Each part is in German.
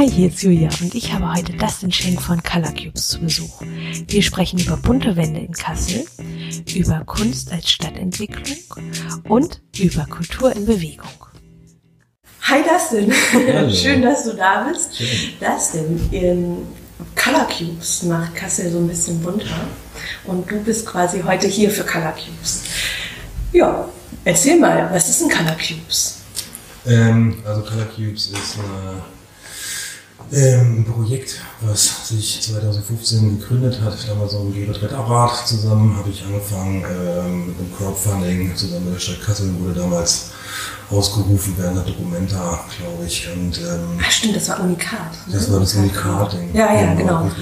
Hi, hier ist Julia und ich habe heute Dustin Schenk von Color Cubes zu Besuch. Wir sprechen über bunte Wände in Kassel, über Kunst als Stadtentwicklung und über Kultur in Bewegung. Hi Dustin, Hallo. schön, dass du da bist. Schön. Dustin, in Color Cubes macht Kassel so ein bisschen bunter und du bist quasi heute hier für Color Cubes. Ja, erzähl mal, was ist ein Color Cubes? Ähm, also Color Cubes ist eine ähm, ein Projekt, was sich 2015 gegründet hat. Damals so ein Gebertrettapparat zusammen habe ich angefangen ähm, mit einem Crowdfunding zusammen mit der Stadt Kassel wurde damals ausgerufen während der Dokumenta, glaube ich. Und, ähm, Ach stimmt, das war Unikat. Ne? Das war das Unikat-Ding. Ja, ja, genau. genau.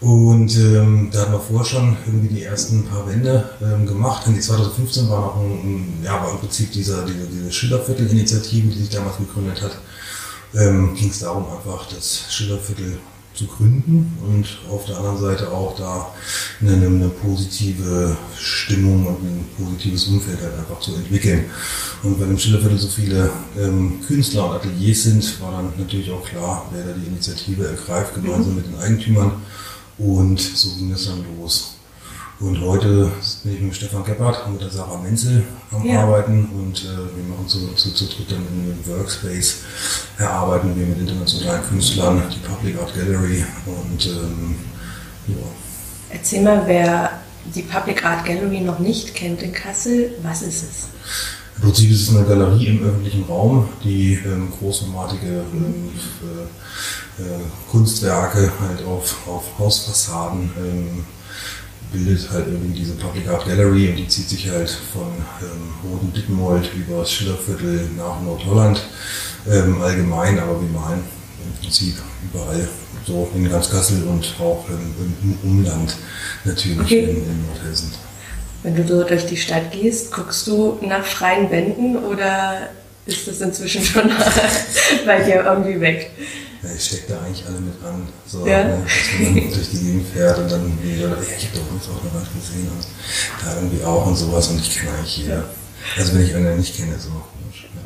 Und ähm, da hatten wir vorher schon irgendwie die ersten paar Wände ähm, gemacht. Und die 2015 war noch ein, ein, ja, war im Prinzip dieser, diese, diese Schillerviertel-Initiative, die sich damals gegründet hat ähm, ging es darum, einfach das Schillerviertel zu gründen und auf der anderen Seite auch da eine, eine, positive Stimmung und ein positives Umfeld halt einfach zu entwickeln. Und weil im Schillerviertel so viele ähm, Künstler und Ateliers sind, war dann natürlich auch klar, wer da die Initiative ergreift, gemeinsam mhm. mit den Eigentümern. Und so ging es dann los. Und heute bin ich mit Stefan Gebhardt und mit der Sarah Menzel am ja. Arbeiten und äh, wir machen zu, zu, zu dritt dann in einem Workspace, erarbeiten wir mit internationalen Künstlern, die Public Art Gallery und ähm, ja. Erzähl mal, wer die Public Art Gallery noch nicht kennt in Kassel, was ist es? Im Prinzip ist es eine Galerie im öffentlichen Raum, die ähm, großformatige ähm, äh, äh, Kunstwerke halt auf, auf Hausfassaden ähm, bildet halt irgendwie diese Public Art Gallery und die zieht sich halt von ähm, Roten Dittenmold über das Schillerviertel nach Nordholland ähm, allgemein, aber wir malen im Prinzip überall, so in ganz Kassel und auch ähm, im Umland natürlich okay. in, in Nordhessen. Wenn du so durch die Stadt gehst, guckst du nach freien Wänden oder ist das inzwischen schon bei dir irgendwie weg? Ja, ich stecke da eigentlich alle mit an. So, ja. ne, dass man durch die Gegend fährt und dann wieder, ja, ich habe doch uns auch eine Wand gesehen und da irgendwie auch und sowas und ich kenne eigentlich jeder. Also wenn ich einen nicht kenne, so.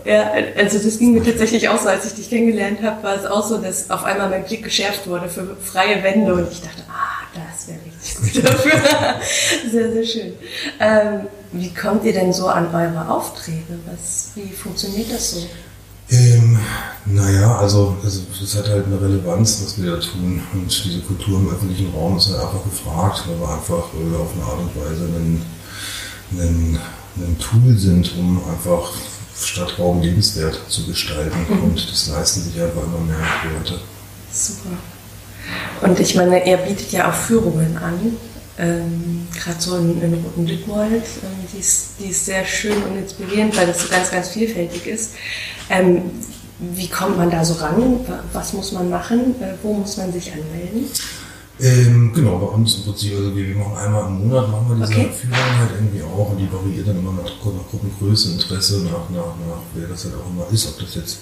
Ja, also das ging mir tatsächlich auch so, als ich dich kennengelernt habe, war es auch so, dass auf einmal mein Blick geschärft wurde für freie Wände und ich dachte, ah, das wäre richtig gut dafür. sehr, sehr schön. Ähm, wie kommt ihr denn so an eure Aufträge? Was, wie funktioniert das so? Ähm, naja, also es, es, hat halt eine Relevanz, was wir da tun. Und diese Kultur im öffentlichen Raum ist halt einfach gefragt, weil wir einfach äh, auf eine Art und Weise ein, ein, ein Tool sind, um einfach Stadtraum lebenswert zu gestalten. Mhm. Und das leisten sich einfach immer mehr Leute. Super. Und ich meine, er bietet ja auch Führungen an ähm, gerade so in, in Roten Dittmold, ähm, die, ist, die ist sehr schön und inspirierend, weil das so ganz, ganz vielfältig ist. Ähm, wie kommt man da so ran? Was muss man machen? Äh, wo muss man sich anmelden? Ähm, genau, bei uns im Prinzip, also wir, machen einmal im Monat machen wir diese okay. Führung halt irgendwie auch und die variiert dann immer nach, nach Gruppengröße, Interesse, nach, nach, nach wer das halt auch immer ist, ob das jetzt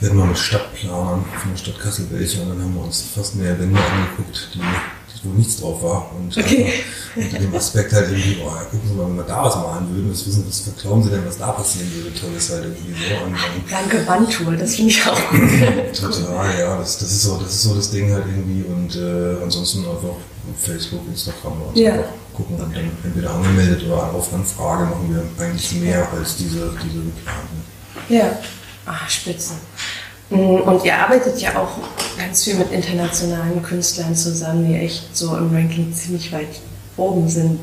werden wir mit Stadtplanern von der Stadt Kassel welche und dann haben wir uns fast mehr Wände angeguckt, die wo nichts drauf war. Und okay. unter dem Aspekt halt irgendwie, ja, gucken Sie mal, wenn wir da was malen würden, was wissen, was verklauen Sie denn, was da passieren würde, tolles halt irgendwie so. Und, und Danke Wandtour, das finde ich auch gut. Total, ja, das, das, ist so, das ist so das Ding halt irgendwie und äh, ansonsten einfach Facebook, Instagram und ja. einfach gucken und dann entweder angemeldet oder auf Anfrage machen wir eigentlich mehr als diese, diese Reklamen. Ja, ah, spitze. Mm, und ihr arbeitet ja auch ganz viel mit internationalen Künstlern zusammen, die echt so im Ranking ziemlich weit oben sind.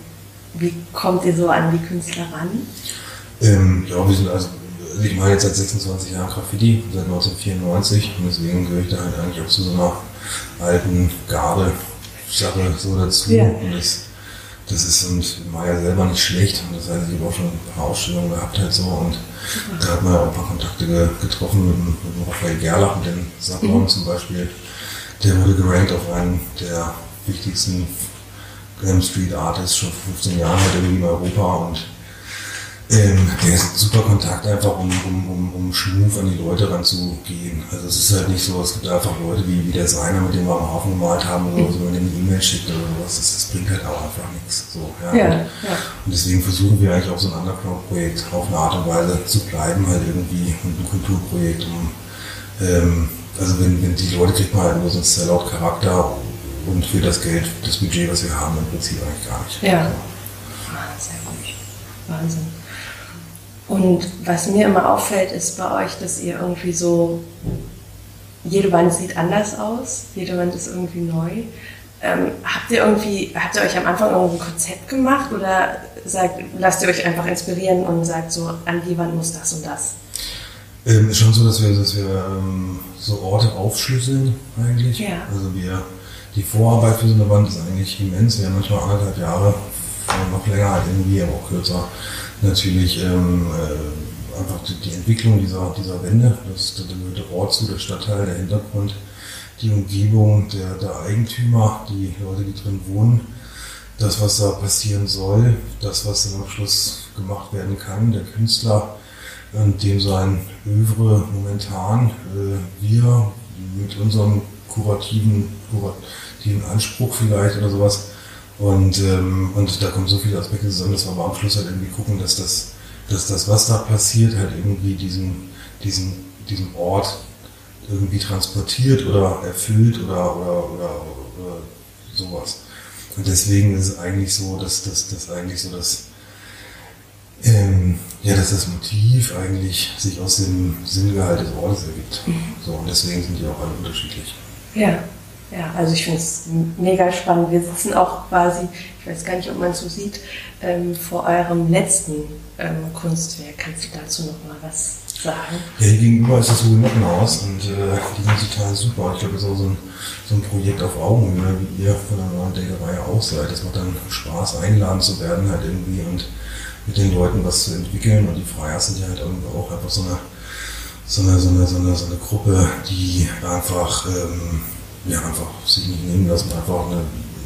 Wie kommt ihr so an die Künstler ran? Ähm, ja, wir sind also, ich mache jetzt seit 26 Jahren Graffiti, seit 1994 und deswegen gehöre ich da halt eigentlich auch zu so einer alten Garde-Sache so dazu. Ja. Und das, das ist und war ja selber nicht schlecht. Und das heißt, ich habe auch schon ein paar Ausstellungen gehabt halt so und da hat man ja auch ein paar Kontakte getroffen mit, mit dem Raphael Gerlach, mit dem Sablon mhm. zum Beispiel. Der wurde gerankt auf einen der wichtigsten Glam Street Artists schon vor 15 Jahren halt irgendwie in Europa und ähm, der ist ein super Kontakt, einfach um, um, um, um schmuf an die Leute ranzugehen. Also es ist halt nicht so, es gibt einfach Leute wie, wie der Seiner, mit dem wir am Hafen gemalt haben oder so, wenn man eine E-Mail schickt oder sowas, das, das, bringt halt auch einfach nichts. So, ja. Ja, und, ja. und deswegen versuchen wir eigentlich auch so ein Underground-Projekt auf eine Art und Weise zu bleiben, halt irgendwie und ein Kulturprojekt, um ähm, also wenn, wenn die Leute kriegt man halt nur so einen Sellout-Charakter und für das Geld, das Budget, was wir haben, im Prinzip eigentlich gar nicht. Ja. Ah, sehr gut. Wahnsinn. Und was mir immer auffällt, ist bei euch, dass ihr irgendwie so, jede Wand sieht anders aus, jede Wand ist irgendwie neu. Ähm, habt ihr irgendwie, habt ihr euch am Anfang irgendein Konzept gemacht oder sagt, lasst ihr euch einfach inspirieren und sagt so, an die Wand muss das und das? Ähm, ist schon so, dass wir, dass wir ähm, so Orte aufschlüsseln eigentlich. Ja. Also wir, die Vorarbeit für so eine Wand ist eigentlich immens. Wir haben manchmal anderthalb Jahre, noch länger halt irgendwie, aber auch kürzer, natürlich ähm, äh, einfach die, die, Entwicklung dieser, dieser Wände, das, der, der Ort zu, der Stadtteil, der Hintergrund, die Umgebung, der, der Eigentümer, die Leute, die drin wohnen, das, was da passieren soll, das, was dann am Schluss gemacht werden kann, der Künstler, und dem sein Övre momentan äh, wir mit unserem kurativen, kurativen Anspruch vielleicht oder sowas. Und, ähm, und da kommen so viele Aspekte zusammen, dass wir aber am Schluss halt irgendwie gucken, dass das, dass das, was da passiert, halt irgendwie diesen, diesen, diesen Ort irgendwie transportiert oder erfüllt oder, oder, oder, oder sowas. Und deswegen ist es eigentlich so, dass das eigentlich so das ähm, ja, dass das Motiv eigentlich sich aus dem Sinngehalt des Ortes ergibt. Mhm. So, und deswegen sind die auch alle unterschiedlich. Ja, ja, also ich finde es mega spannend. Wir sitzen auch quasi, ich weiß gar nicht, ob man es so sieht, ähm, vor eurem letzten ähm, Kunstwerk. Kannst du dazu noch mal was sagen? Ja, hier gegenüber ist das Hugenottenhaus und äh, die sind total super. Ich glaube, das ist auch so ein, so ein Projekt auf Augenhöhe, wie ihr von der neuen Denkerei auch seid. Das macht dann Spaß, eingeladen zu werden halt irgendwie und mit den Leuten was zu entwickeln. Und die Freier sind ja halt auch einfach so eine, so eine, so eine, so eine, so eine Gruppe, die einfach, ähm, ja, einfach sich nicht nehmen lassen, einfach eine,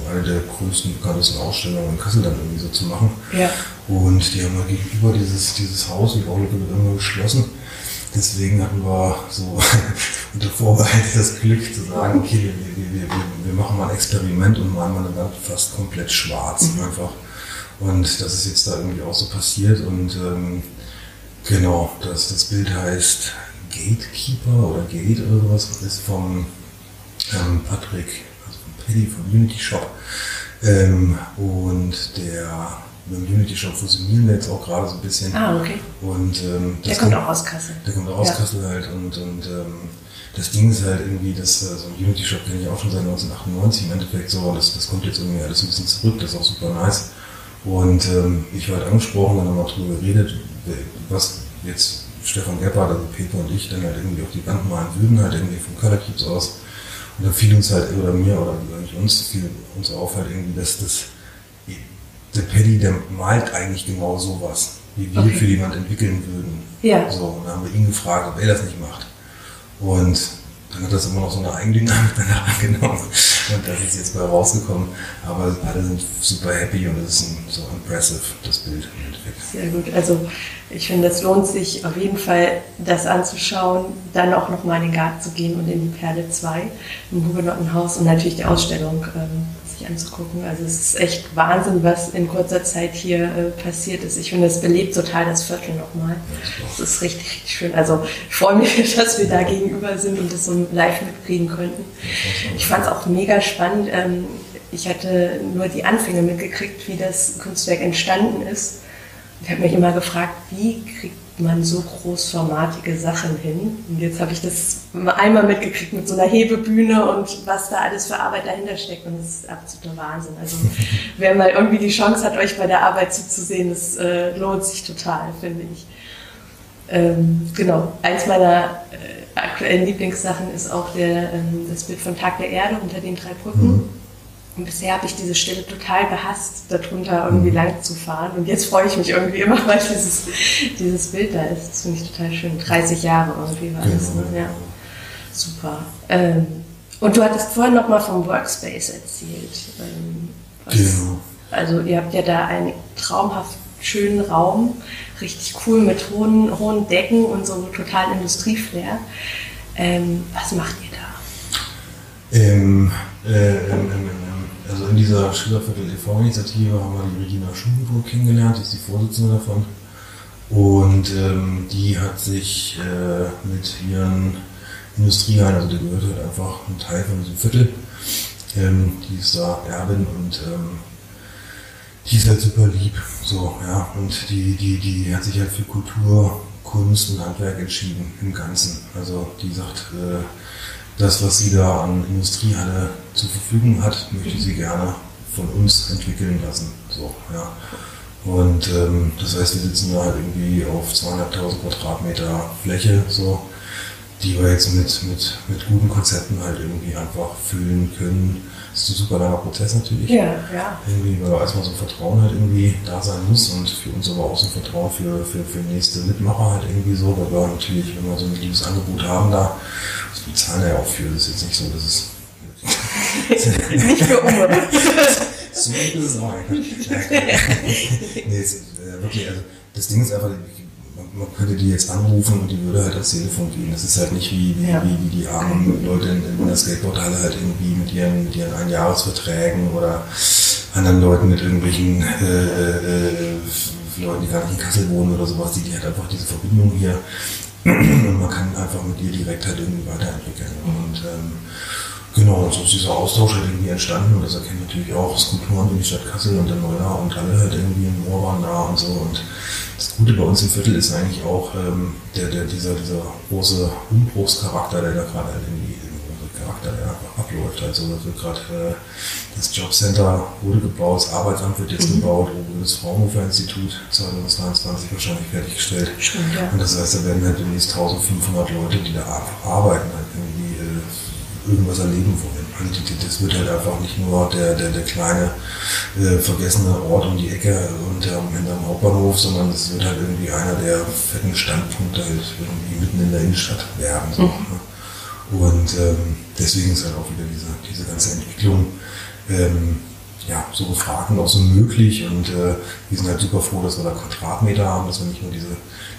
eine der größten, bekanntesten Ausstellungen in Kassel dann irgendwie so zu machen. Ja. Und die haben halt gegenüber dieses, dieses Haus, die Baulücke wird irgendwann geschlossen. Deswegen hatten wir so unter Vorbehalt das Glück zu sagen, okay, wir, wir, wir, wir machen mal ein Experiment und malen mal eine Wand fast komplett schwarz. Mhm. Einfach und das ist jetzt da irgendwie auch so passiert. Und ähm, genau, das, das Bild heißt Gatekeeper oder Gate oder sowas. Ist vom ähm, Patrick, also Paddy vom Unity Shop. Ähm, und der mit dem Unity Shop fusionieren wir jetzt auch gerade so ein bisschen. Ah, okay. Und, ähm, der kommt, kommt, auch aus Kassel. Der kommt auch aus ja. Kassel halt. Und, und ähm, das Ding ist halt irgendwie, dass äh, so ein Unity Shop kenne ich auch schon seit 1998 im Endeffekt so. Und das, das kommt jetzt irgendwie alles ein bisschen zurück. Das ist auch super nice. Und ähm, ich war halt angesprochen, dann haben wir darüber geredet, was jetzt Stefan Gebhardt, also Peter und ich, dann halt irgendwie auf die Wand malen würden, halt irgendwie vom Color Keeps aus. Und dann fiel uns halt, oder mir, oder eigentlich uns, fiel uns auf halt irgendwie, dass das, der Paddy, der malt eigentlich genau sowas, wie wir okay. für die Wand entwickeln würden. Ja. So, und dann haben wir ihn gefragt, ob er das nicht macht. Und dann hat das immer noch so eine Eigendynamik danach angenommen. Und das ist jetzt mal rausgekommen. Aber alle sind super happy und es ist so impressive, das Bild im Endeffekt. Sehr gut. Also ich finde, es lohnt sich auf jeden Fall, das anzuschauen, dann auch nochmal in den Garten zu gehen und in die Perle 2 im Hugenottenhaus und natürlich die Ausstellung ähm, anzugucken. Also es ist echt Wahnsinn, was in kurzer Zeit hier äh, passiert ist. Ich finde, es belebt total das Viertel nochmal. Das ist richtig, richtig schön. Also ich freue mich, dass wir da gegenüber sind und das so live mitkriegen könnten. Ich fand es auch mega spannend. Ähm, ich hatte nur die Anfänge mitgekriegt, wie das Kunstwerk entstanden ist. Ich habe mich immer gefragt, wie kriegt man so großformatige Sachen hin? Und jetzt habe ich das einmal mitgekriegt mit so einer Hebebühne und was da alles für Arbeit dahinter steckt. Und das ist absoluter Wahnsinn. Also wer mal irgendwie die Chance hat, euch bei der Arbeit zuzusehen, das äh, lohnt sich total, finde ich. Ähm, genau, eins meiner äh, aktuellen Lieblingssachen ist auch der, ähm, das Bild von Tag der Erde unter den drei Brücken. Mhm und bisher habe ich diese Stelle total gehasst, darunter irgendwie mhm. lang zu fahren. Und jetzt freue ich mich irgendwie immer, weil dieses, dieses Bild da ist. Das finde ich total schön. 30 Jahre irgendwie war das. Ne? Ja. Super. Ähm, und du hattest vorhin noch mal vom Workspace erzählt. Ähm, was, genau. Also ihr habt ja da einen traumhaft schönen Raum, richtig cool mit hohen, hohen Decken und so total Industrieflair. Ähm, was macht ihr da? Ähm, äh, ähm, ähm also in dieser Schülerviertel e.V.-Initiative haben wir die Regina Schulenburg kennengelernt, die ist die Vorsitzende davon. Und ähm, die hat sich äh, mit ihren Industriehain, also der gehört halt einfach ein Teil von diesem Viertel. Ähm, die ist da Erbin und ähm, die ist halt super lieb. So, ja. Und die, die, die hat sich halt für Kultur, Kunst und Handwerk entschieden im Ganzen. Also die sagt, äh, das, was sie da an Industriehalle zur Verfügung hat, möchte sie gerne von uns entwickeln lassen. So, ja. Und ähm, das heißt, wir sitzen da halt irgendwie auf 200.000 Quadratmeter Fläche, so, die wir jetzt mit, mit, mit guten Konzepten halt irgendwie einfach füllen können. Das ist ein super langer Prozess natürlich. Ja, ja. Irgendwie, weil erstmal so ein Vertrauen halt irgendwie da sein muss und für uns aber auch so ein Vertrauen für, für, für nächste Mitmacher halt irgendwie so, weil wir natürlich, wenn wir so ein liebes Angebot haben da, das bezahlen wir ja auch für, das ist jetzt nicht so, dass es Nicht für Umme. so ist es auch. nee, es, äh, wirklich, also das Ding ist einfach, man, könnte die jetzt anrufen und die würde halt ans Telefon gehen. Das ist halt nicht wie, wie, Ja. wie, wie die armen Leute in, in der Skateboardhalle halt irgendwie mit ihren, mit ihren Einjahresverträgen oder anderen Leuten mit irgendwelchen äh, äh, Leuten, die gar nicht in Kassel wohnen oder sowas, die, die hat einfach diese Verbindung hier. Und man kann einfach mit ihr direkt halt irgendwie weiterentwickeln. Und ähm, Genau, und so ist dieser Austausch halt irgendwie entstanden und das erkennen natürlich auch Skulpturen in die Stadt Kassel und der Neujahr und alle halt irgendwie in Moor waren da und so. Und das Gute bei uns im Viertel ist eigentlich auch ähm, der, der, dieser, dieser große Umbruchscharakter, der da gerade halt irgendwie, Charakter, der abläuft. Also da wird gerade äh, das Jobcenter wurde gebaut, das Arbeitsamt wird jetzt gebaut, oben das Fraunhofer Institut 2022 wahrscheinlich fertiggestellt. Stimmt, ja. Und das heißt, da werden halt demnächst 1500 Leute, die da ar- arbeiten, halt irgendwie irgendwas erleben wollen. Also das wird halt einfach nicht nur der, der, der kleine äh, vergessene Ort um die Ecke unterm, hinterm Hauptbahnhof, sondern es wird halt irgendwie einer der fetten Standpunkte halt irgendwie mitten in der Innenstadt werden. So, ne? Und ähm, deswegen ist halt auch wieder diese, diese ganze Entwicklung ähm, ja, so gefragt und auch so möglich. Und äh, wir sind halt super froh, dass wir da Quadratmeter haben, dass wir nicht nur diese,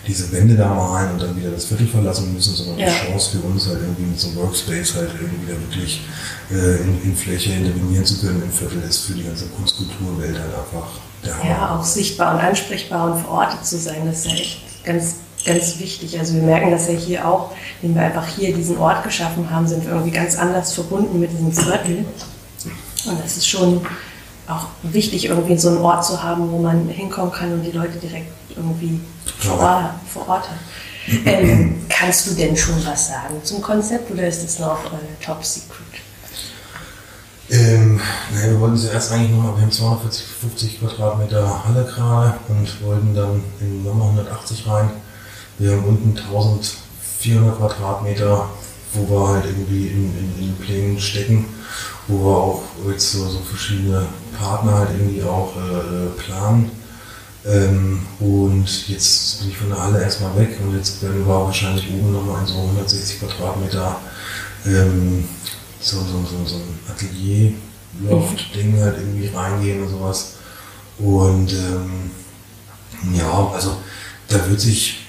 diese Wände da malen und dann wieder das Viertel verlassen müssen, sondern Ja. die Chance für uns halt irgendwie mit so einem Workspace halt irgendwie da wirklich äh, in, in Fläche intervenieren zu können im Viertel ist für die ganze Kunstkulturwelt halt einfach der Hammer. Ja, auch sichtbar und ansprechbar und verortet zu sein, das ist ja echt ganz, ganz wichtig. Also wir merken das ja hier auch, indem wir einfach hier diesen Ort geschaffen haben, sind wir irgendwie ganz anders verbunden mit diesem Viertel. Und das ist schon auch wichtig, irgendwie so einen Ort zu haben, wo man hinkommen kann und die Leute direkt irgendwie vor Ort, vor Ort hat. Ähm, kannst du denn schon was sagen zum Konzept oder ist das noch äh, top secret? Ähm, naja, wir wollten zuerst eigentlich nochmal, wir haben 240, 50 Quadratmeter Halle gerade und wollten dann in nochmal 180 rein. Wir haben unten 1400 Quadratmeter, wo wir halt irgendwie in, in, in Plänen stecken, wo wir auch jetzt so, so verschiedene Partner halt irgendwie auch äh, planen. Ähm, und jetzt bin ich von der Halle erstmal weg und jetzt werden wir wahrscheinlich oben nochmal in so 160 Quadratmeter ähm, so, so, so, so ein Atelier-Loft-Ding halt irgendwie reingehen und sowas. Und ähm, ja, also da wird sich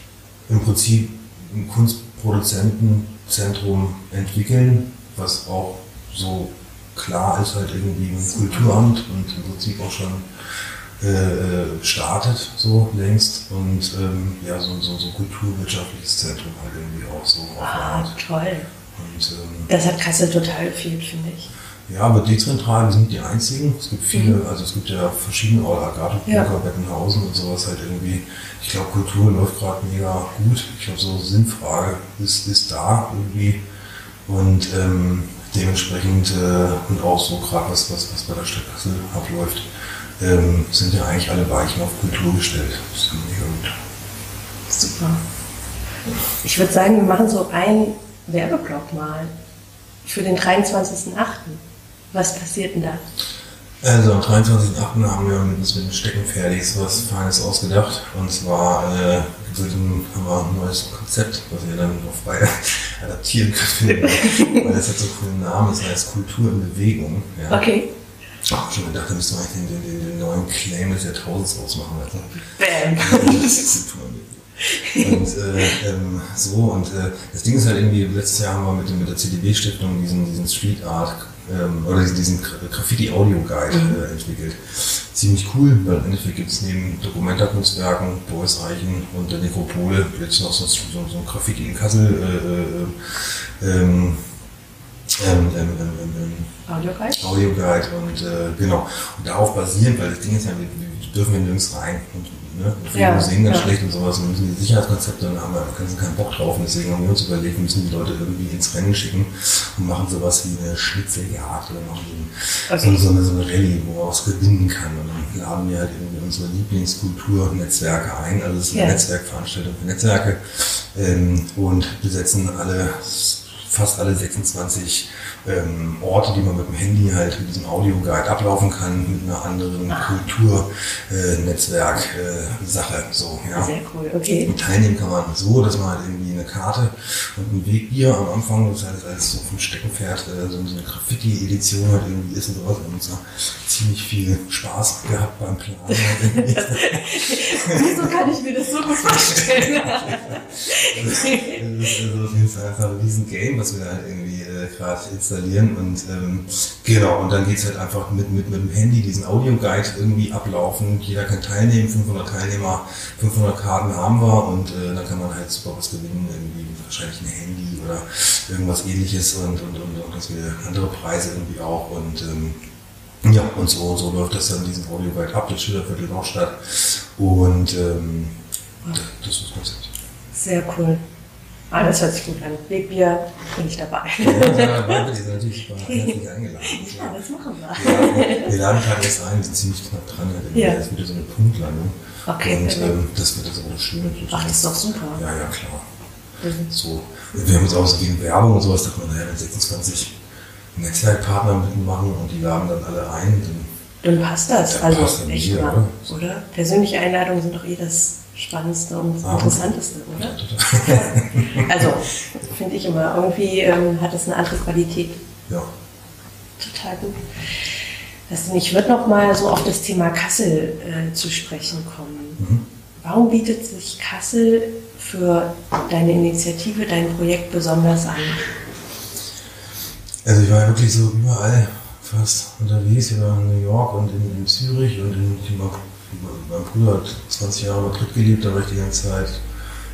im Prinzip ein Kunstproduzentenzentrum entwickeln, was auch so klar ist halt irgendwie im Kulturamt und im Prinzip auch schon äh, äh, startet so längst und ähm, ja so, so, so ein kulturwirtschaftliches Zentrum halt irgendwie auch so auf der Ah, Art. toll. Und ähm, Das hat Kassel total gefehlt, finde ich. ja, aber dezentral, sind die einzigen. Es gibt viele, also es gibt ja verschiedene, oder Agathe, Mhm. Ja. Bettenhausen und sowas halt irgendwie. Ich glaube, Kultur läuft gerade mega gut. Ich glaube, so Sinnfrage ist, ist da irgendwie. Und ähm, dementsprechend äh, und auch so gerade was, was, was bei der Stadt Kassel abläuft, ähm, sind ja eigentlich alle Weichen auf Kultur gestellt. Super. Ich würde sagen, wir machen so einen Werbeblock mal für den 23.08. Was passiert denn da? Also am 23.08. haben wir mit uns mit den Steckenpferdis was Feines ausgedacht. Und zwar äh, haben wir ein neues Konzept, was ihr dann auf beide adaptieren könnt. weil das hat so einen coolen Namen, das heißt Kultur in Bewegung. Ja. Okay. Ach, schon gedacht, da müssten wir eigentlich den, den, den, den neuen Claim des Jahrtausends ausmachen. Also. Bam. Kultur in Bewegung. Und äh, ähm, so, und äh, das Ding ist halt irgendwie, letztes Jahr haben wir mit, dem- mit der CDB-Stiftung diesen, diesen Street Art ähm, oder diesen Graffiti-Audio-Guide mhm. äh, entwickelt. Ziemlich cool, weil im Endeffekt gibt es neben Dokumenta-Kunstwerken, Boris Eichen und der Nekropole jetzt noch so, so, so ein Graffiti in Kassel äh, äh, ähm, ähm, ähm, ähm, ähm Audioguide. Audioguide und äh, genau. Und darauf basierend, weil das Ding ist ja, wir, wir dürfen ja nirgends rein. Und, ne? Wir ja, sehen ganz ja. schlecht und sowas. Wir müssen die Sicherheitskonzepte, dann haben wir ganz keinen Bock drauf. Und deswegen haben wir uns überlegt, müssen die Leute irgendwie ins Rennen schicken und machen sowas wie eine Schnitzeljagd oder machen so, okay. so, eine, so eine Rallye, wo man was gewinnen kann. Und dann laden wir halt irgendwie unsere Lieblingskulturnetzwerke ein. Also es ist eine ja. Netzwerkveranstaltung für Netzwerke ähm, und besetzen alle fast alle 26 ähm, Orte, die man mit dem Handy halt mit diesem Audioguide ablaufen kann, mit einer anderen ah. Kulturnetzwerk-Sache. Äh, so, ja. Sehr cool, okay. Und teilnehmen kann man so, dass man halt irgendwie eine Karte und ein Wegbier am Anfang, das heißt als so vom Steckenpferd, äh, so eine Graffiti-Edition halt irgendwie ist und sowas. Und uns ziemlich viel Spaß gehabt beim Planen. Wieso kann ich mir das so gut vorstellen? das ist also auf jeden Fall einfach ein riesen Game, was wir da halt irgendwie äh, gerade installieren. Und ähm, genau, und dann geht es halt einfach mit, mit, mit dem Handy diesen Audioguide irgendwie ablaufen. Jeder kann teilnehmen, 500 Teilnehmer, 500 Karten haben wir und äh, dann kann man halt super was gewinnen, irgendwie wahrscheinlich ein Handy oder irgendwas ähnliches und, und, und, und ganz viele andere Preise irgendwie auch. Und ähm, ja, und so, so läuft das dann diesen Audioguide ab, das Schillerviertel noch statt. Und ähm, das ist das Konzept. Sehr cool. Ah, das hört sich gut an. Wegbier bin ich dabei. Ja, da sind natürlich herzlich eingeladen. Ja, das machen wir. Ja, wir laden gerade erst ein, wir sind ziemlich knapp dran. Ja. Das ist wieder so eine Punktlandung. Okay. Und ähm, das wird jetzt auch schön. Ach, das ist doch super. Ja, ja, klar. Mhm. So. Wir haben uns auch so gegen Werbung und sowas, da kann man naja, 26 Netzwerkpartner mitmachen und die laden dann alle ein. Dann, dann passt das. Dann also passt echt mal, oder? oder? Persönliche Einladungen sind doch eh das Spannendste und ah, Interessanteste, oder? also, finde ich immer. Irgendwie ähm, hat es eine andere Qualität. Ja. Total gut. Also, ich würde noch mal so auf das Thema Kassel äh, zu sprechen kommen. Mhm. Warum bietet sich Kassel für deine Initiative, dein Projekt besonders an? Also ich war wirklich so überall fast unterwegs, ich war in New York und in, in Zürich und in, in mein Bruder hat 20 Jahre in Madrid gelebt, da war ich die ganze Zeit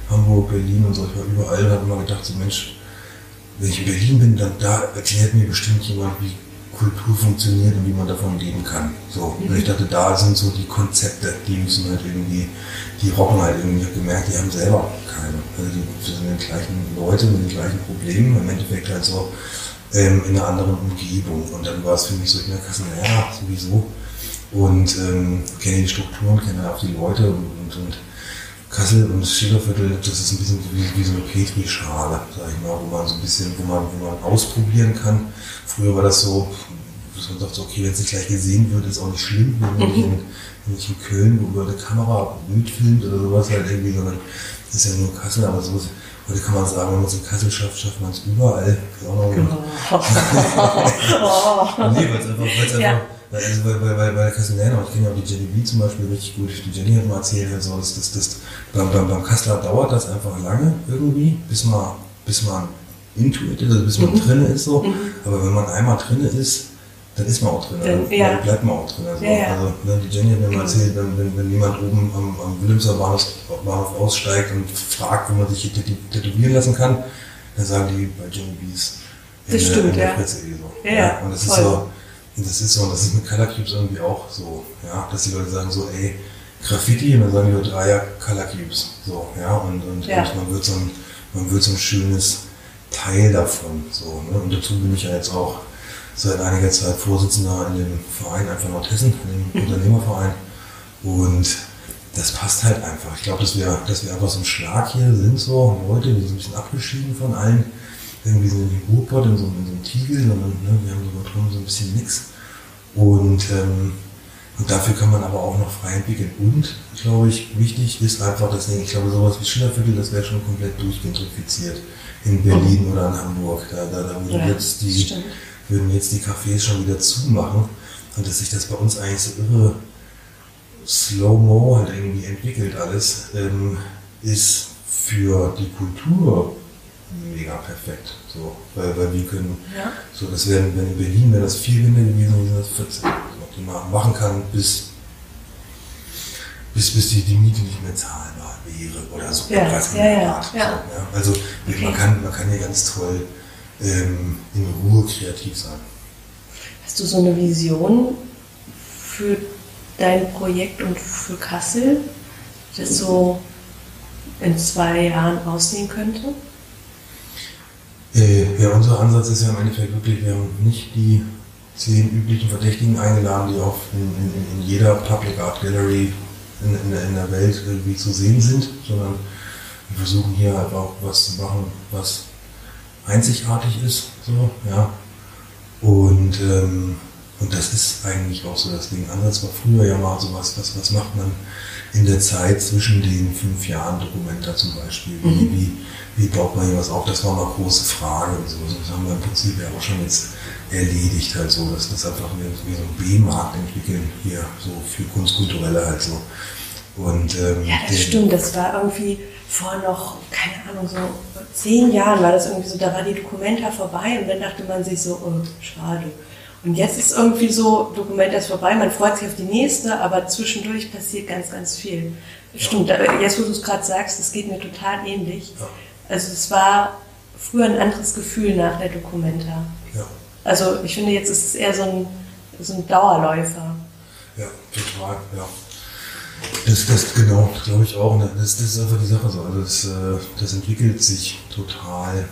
Hamburg, Berlin und so, ich war überall habe immer gedacht, so Mensch, wenn ich in Berlin bin, dann da erklärt mir bestimmt jemand, wie Kultur funktioniert und wie man davon leben kann. So. Mhm. Und ich dachte, da sind so die Konzepte, die müssen halt irgendwie, die rocken halt irgendwie. Ich habe gemerkt, die haben selber keine. Also die sind die gleichen Leute mit den gleichen Problemen, im Endeffekt halt so ähm, in einer anderen Umgebung. Und dann war es für mich so der Kasse, naja, sowieso und ähm, kenne die Strukturen, kenne auch die Leute und, und, und Kassel und das Schillerviertel, das ist ein bisschen wie, wie so eine Petrischale, sag ich mal, wo man so ein bisschen, wo man, wo man ausprobieren kann. Früher war das so, dass man sagt, okay, wenn es nicht gleich gesehen wird, ist auch nicht schlimm, wenn ich in, wenn ich in Köln über eine Kamera mitfilmt oder sowas halt irgendwie, sondern das ist ja nur Kassel, aber so Heute kann man sagen, wenn man es in Kassel schafft, schafft man es überall. Genau. nee, weil es einfach, weil's einfach ja also bei, bei, bei, bei der Castellana, ich kenne ja auch die Jenny B zum Beispiel richtig gut, die Jenny hat mal erzählt, also das, das, das, beim, beim, beim Kassler dauert das einfach lange irgendwie, bis man, bis man intuit ist, also bis man mhm. drin ist so. Mhm. Aber wenn man einmal drin ist, dann ist man auch drin. Dann, ja. dann bleibt man auch drin. Also, ja, ja. also ne, die Jenny hat mir mal erzählt, wenn, wenn, wenn jemand oben am, am Wilhelmser Bahnhof, aussteigt und fragt, wo man sich tätowieren lassen kann, dann sagen die bei Jenny Bees. Das in, stimmt, in ja. Fritze, so. Ja. Und das voll. ist so, das ist so, und das ist mit Color Cubes irgendwie auch so, ja, dass die Leute sagen so, ey, Graffiti, und dann sagen die Leute, ah ja, Color Cubes, so, ja, und, und, ja. und man wird so ein, man wird so ein schönes Teil davon, so, ne? und dazu bin ich ja jetzt auch seit einiger Zeit Vorsitzender in dem Verein, einfach Nordhessen, in dem mhm. Unternehmerverein, und das passt halt einfach. Ich glaube, dass wir, dass wir einfach so ein Schlag hier sind, so heute, wir sind ein bisschen abgeschieden von allen irgendwie so ein Hutbot in so, in so einem Tiegel, sondern ne, wir haben so drum so ein bisschen nix. Und, ähm, und dafür kann man aber auch noch frei entwickeln. Und, glaube ich, wichtig ist einfach, dass ich glaube, sowas wie Schillerviertel, das wäre schon komplett durchgentrifiziert in Berlin oder in Hamburg. Da, da, da würden, ja, jetzt die, würden jetzt die Cafés schon wieder zumachen. Und dass sich das bei uns eigentlich so irre slow-mo halt irgendwie entwickelt alles, ähm, ist für die Kultur mega perfekt. So, weil, weil wir können, Ja. so das wären, wenn in Berlin wären das vier Wände gewesen, sind das 14. So, die man machen kann, bis, bis, bis die, die Miete nicht mehr zahlbar wäre oder so. Ja, ja, ja, ja. So, ja. Also Okay. man, kann, man kann hier ganz toll ähm, in Ruhe kreativ sein. Hast du so eine Vision für dein Projekt und für Kassel, das so in zwei Jahren aussehen könnte? Äh, ja, unser Ansatz ist ja im Endeffekt wirklich, wir haben nicht die zehn üblichen Verdächtigen eingeladen, die auch in, in, in jeder Public Art Gallery in, in, der- Welt irgendwie zu sehen sind, sondern wir versuchen hier halt auch was zu machen, was einzigartig ist. So, ja. Und, ähm, und das ist eigentlich auch so das Ding. Ansatz war früher ja mal sowas, was, was macht man in der Zeit zwischen den fünf Jahren Dokumenta zum Beispiel? Wie, Mhm. wie, wie baut man hier was auf? Das war mal eine große Frage und so. Das haben wir im Prinzip ja auch schon jetzt erledigt halt so, dass das einfach wie, wie so ein B-Markt entwickeln hier so für Kunstkulturelle halt so. Und, ähm, Ja, das stimmt. Das war irgendwie vor noch, keine Ahnung, so zehn Jahren war das irgendwie so, da war die Dokumenta vorbei und dann dachte man sich so, oh, schade. Und jetzt ist irgendwie so, Dokumenta ist vorbei, man freut sich auf die nächste, aber zwischendurch passiert ganz, ganz viel. Stimmt, aber jetzt wo du es gerade sagst, das geht mir total ähnlich. Ja. Also es war früher ein anderes Gefühl nach der Dokumenta. Ja, Also ich finde, jetzt ist es eher so ein, so ein Dauerläufer. ja, total, ja. Das, das genau, glaube ich auch. ne. Das, das ist einfach die Sache so. Also das, äh, das entwickelt sich total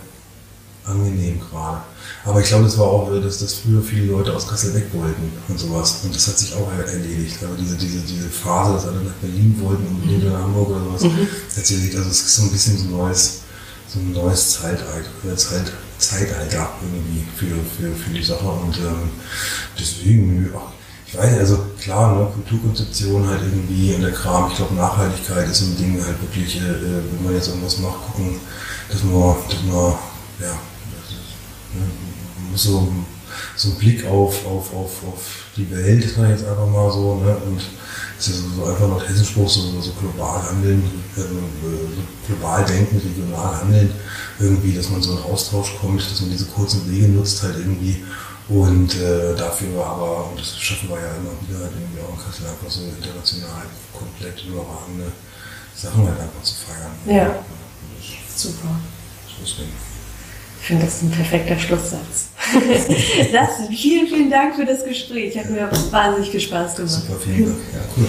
angenehm gerade. Aber ich glaube, das war auch, äh, dass, dass früher viele Leute aus Kassel weg wollten und sowas. Und das hat sich auch er- erledigt. Aber diese, diese, diese Phase, dass alle nach Berlin wollten und nicht nach Hamburg oder sowas, das hat sich erledigt. Also es ist so ein bisschen so ein neues, so ein neues Zeitalter, äh, Zeit, Zeitalter irgendwie für, für, für die Sache. Und ähm, deswegen, ach, ich weiß nicht, also klar, ne, Kulturkonzeption halt irgendwie und der Kram, ich glaube Nachhaltigkeit ist so ein Ding halt wirklich, äh, äh, wenn man jetzt irgendwas macht, gucken, dass man, dass man, ja, so, so einen Blick auf, auf, auf, auf die Welt, sag ich jetzt einfach mal so, ne, und es ist so einfach noch Hessenspruch, so, so, so global handeln, äh, so global denken, regional handeln, irgendwie, dass man so in Austausch kommt, dass man diese kurzen Wege nutzt halt irgendwie und äh, dafür war aber, und das schaffen wir ja immer wieder, halt irgendwie auch in Kassel einfach so international komplett überragende Sachen halt einfach zu feiern. Ja. Das, Super. so ist. Ich finde das ist ein perfekter Schlusssatz. das, vielen, vielen Dank für das Gespräch. Hat mir wahnsinnig viel Spaß gemacht. Super, vielen Dank. Ja, cool.